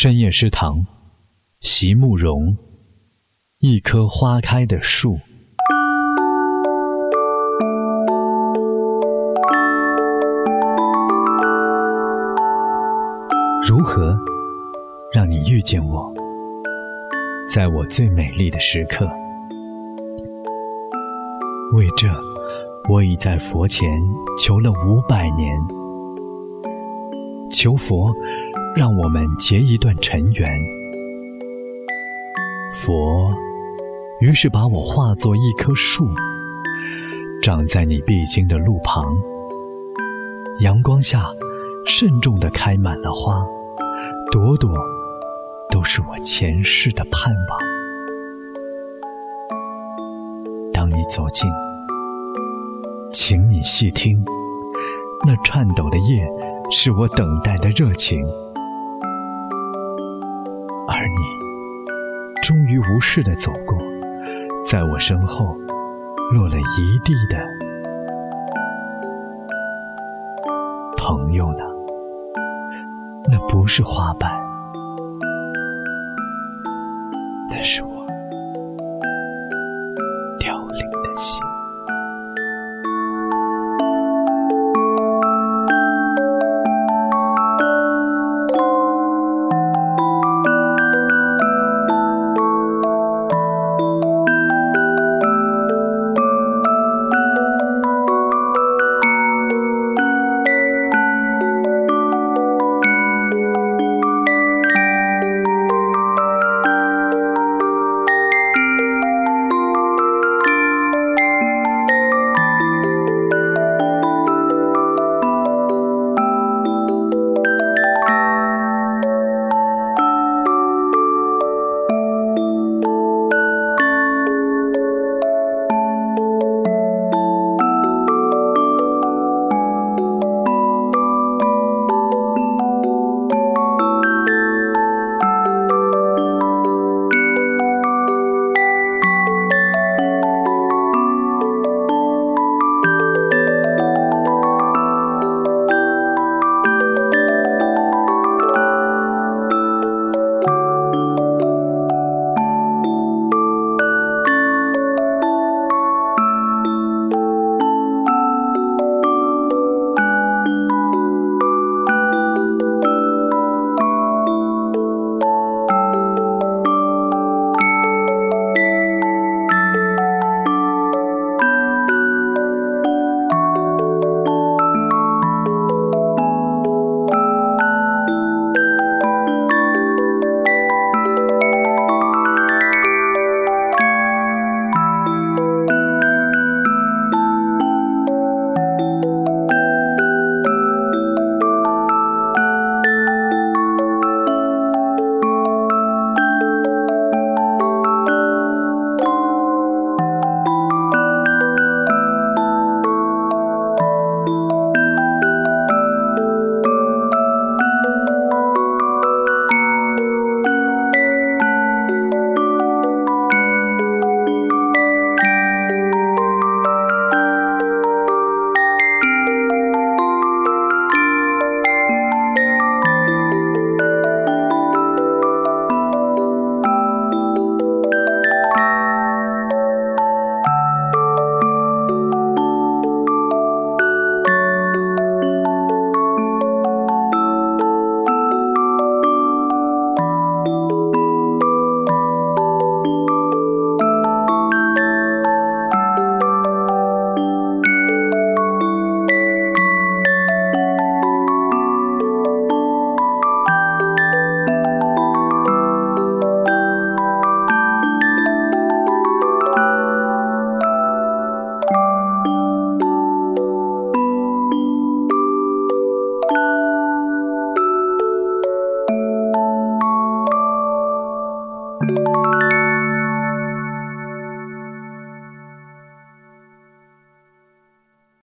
深夜食堂，席慕容。一棵花开的树，如何让你遇见我，在我最美丽的时刻？为这，我已在佛前求了五百年，求佛让我们结一段尘缘。佛于是把我化作一棵树，长在你必经的路旁。阳光下，慎重地开满了花，朵朵都是我前世的盼望。当你走近，请你细听，那颤抖的叶，是我等待的热情，而你。终于无视的走过，在我身后落了一地的朋友呢？那不是花瓣，